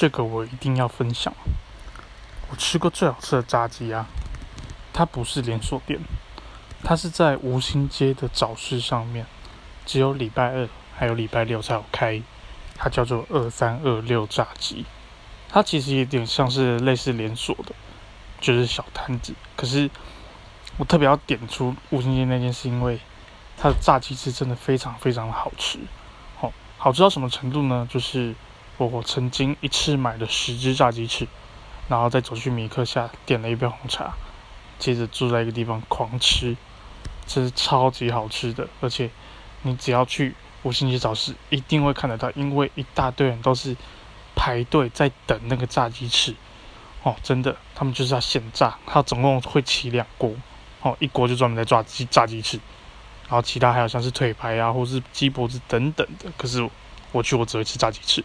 这个我一定要分享。我吃过最好吃的炸鸡啊，它不是连锁店，它是在吴兴街的早市上面，只有礼拜二还有礼拜六才有开。它叫做二三二六炸鸡，它其实有点像是类似连锁的，就是小摊子。可是我特别要点出吴兴街那件，是因为它的炸鸡是真的非常非常的好吃。好，好吃到什么程度呢？就是我曾经一次买了十只炸鸡翅。然后再走去米克下点了一杯红茶，接着住在一个地方狂吃，这是超级好吃的，而且你只要去五星级早市一定会看得到，因为一大堆人都是排队在等那个炸鸡翅，哦，真的，他们就是要现炸，他总共会起两锅，哦，一锅就专门在炸鸡炸鸡翅，然后其他还有像是腿排啊，或是鸡脖子等等的，可是我去我只会吃炸鸡翅。